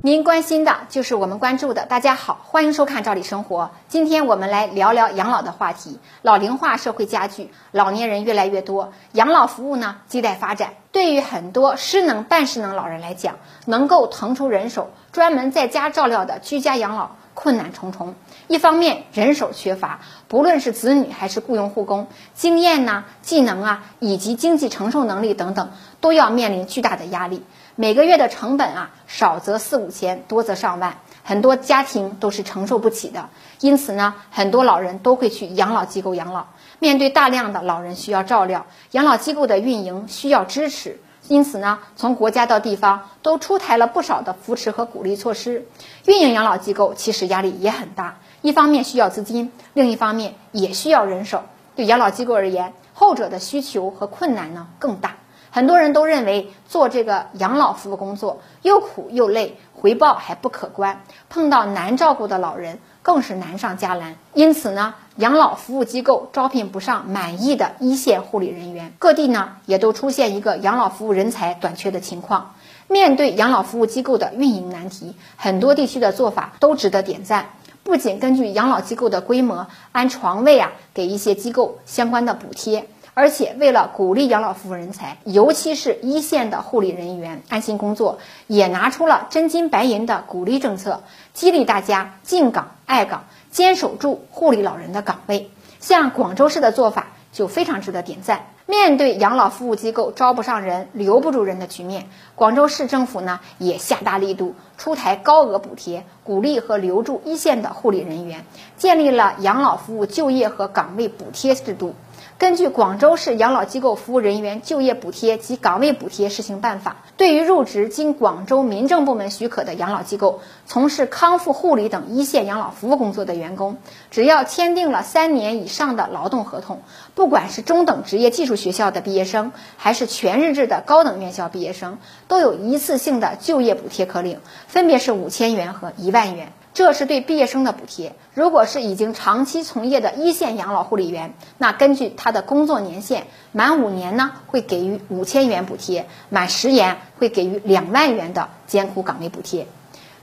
您关心的就是我们关注的。大家好，欢迎收看《赵理生活》。今天我们来聊聊养老的话题。老龄化社会加剧，老年人越来越多，养老服务呢亟待发展。对于很多失能、半失能老人来讲，能够腾出人手专门在家照料的居家养老困难重重。一方面人手缺乏，不论是子女还是雇佣护工，经验呐、技能啊，以及经济承受能力等等，都要面临巨大的压力。每个月的成本啊，少则四五千，多则上万，很多家庭都是承受不起的。因此呢，很多老人都会去养老机构养老。面对大量的老人需要照料，养老机构的运营需要支持。因此呢，从国家到地方都出台了不少的扶持和鼓励措施。运营养老机构其实压力也很大，一方面需要资金，另一方面也需要人手。对养老机构而言，后者的需求和困难呢更大。很多人都认为做这个养老服务工作又苦又累，回报还不可观。碰到难照顾的老人，更是难上加难。因此呢，养老服务机构招聘不上满意的一线护理人员，各地呢也都出现一个养老服务人才短缺的情况。面对养老服务机构的运营难题，很多地区的做法都值得点赞。不仅根据养老机构的规模按床位啊给一些机构相关的补贴。而且，为了鼓励养老服务人才，尤其是一线的护理人员安心工作，也拿出了真金白银的鼓励政策，激励大家进岗爱岗，坚守住护理老人的岗位。像广州市的做法就非常值得点赞。面对养老服务机构招不上人、留不住人的局面，广州市政府呢也下大力度，出台高额补贴，鼓励和留住一线的护理人员，建立了养老服务就业和岗位补贴制度。根据《广州市养老机构服务人员就业补贴及岗位补贴试行办法》，对于入职经广州民政部门许可的养老机构，从事康复护理等一线养老服务工作的员工，只要签订了三年以上的劳动合同，不管是中等职业技术学校的毕业生，还是全日制的高等院校毕业生，都有一次性的就业补贴可领，分别是五千元和一万元。这是对毕业生的补贴。如果是已经长期从业的一线养老护理员，那根据他的工作年限，满五年呢会给予五千元补贴，满十年会给予两万元的艰苦岗位补贴。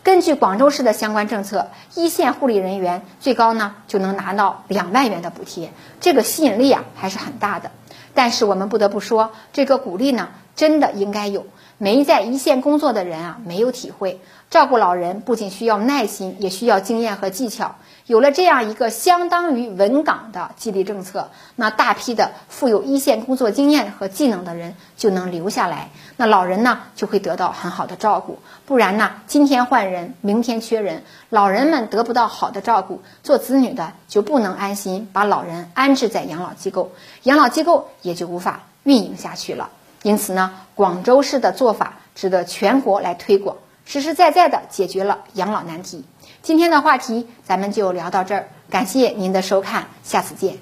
根据广州市的相关政策，一线护理人员最高呢就能拿到两万元的补贴，这个吸引力啊还是很大的。但是我们不得不说，这个鼓励呢真的应该有。没在一线工作的人啊，没有体会。照顾老人不仅需要耐心，也需要经验和技巧。有了这样一个相当于稳岗的激励政策，那大批的富有一线工作经验和技能的人就能留下来，那老人呢就会得到很好的照顾。不然呢，今天换人，明天缺人，老人们得不到好的照顾，做子女的就不能安心把老人安置在养老机构，养老机构也就无法运营下去了。因此呢，广州市的做法值得全国来推广，实实在在的解决了养老难题。今天的话题咱们就聊到这儿，感谢您的收看，下次见。